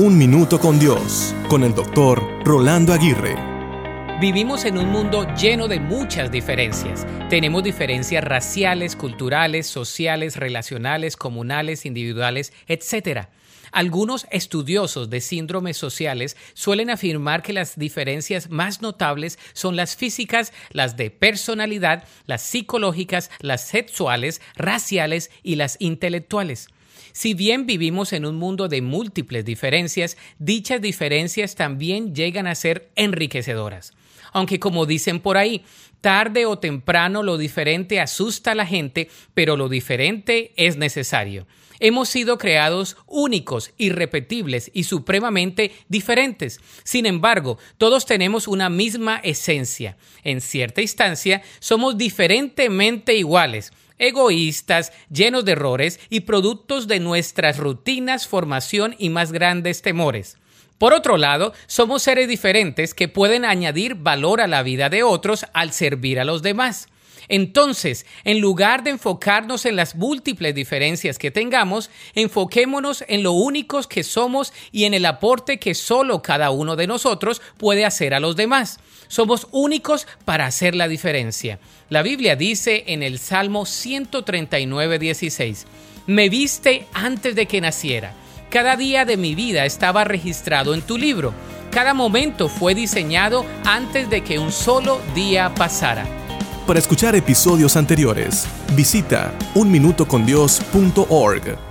Un Minuto con Dios, con el doctor Rolando Aguirre. Vivimos en un mundo lleno de muchas diferencias. Tenemos diferencias raciales, culturales, sociales, relacionales, comunales, individuales, etc. Algunos estudiosos de síndromes sociales suelen afirmar que las diferencias más notables son las físicas, las de personalidad, las psicológicas, las sexuales, raciales y las intelectuales. Si bien vivimos en un mundo de múltiples diferencias, dichas diferencias también llegan a ser enriquecedoras. Aunque como dicen por ahí, tarde o temprano lo diferente asusta a la gente, pero lo diferente es necesario. Hemos sido creados únicos, irrepetibles y supremamente diferentes. Sin embargo, todos tenemos una misma esencia. En cierta instancia, somos diferentemente iguales egoístas, llenos de errores y productos de nuestras rutinas, formación y más grandes temores. Por otro lado, somos seres diferentes que pueden añadir valor a la vida de otros al servir a los demás. Entonces, en lugar de enfocarnos en las múltiples diferencias que tengamos, enfoquémonos en lo únicos que somos y en el aporte que solo cada uno de nosotros puede hacer a los demás. Somos únicos para hacer la diferencia. La Biblia dice en el Salmo 139, 16, Me viste antes de que naciera. Cada día de mi vida estaba registrado en tu libro. Cada momento fue diseñado antes de que un solo día pasara. Para escuchar episodios anteriores, visita unminutocondios.org.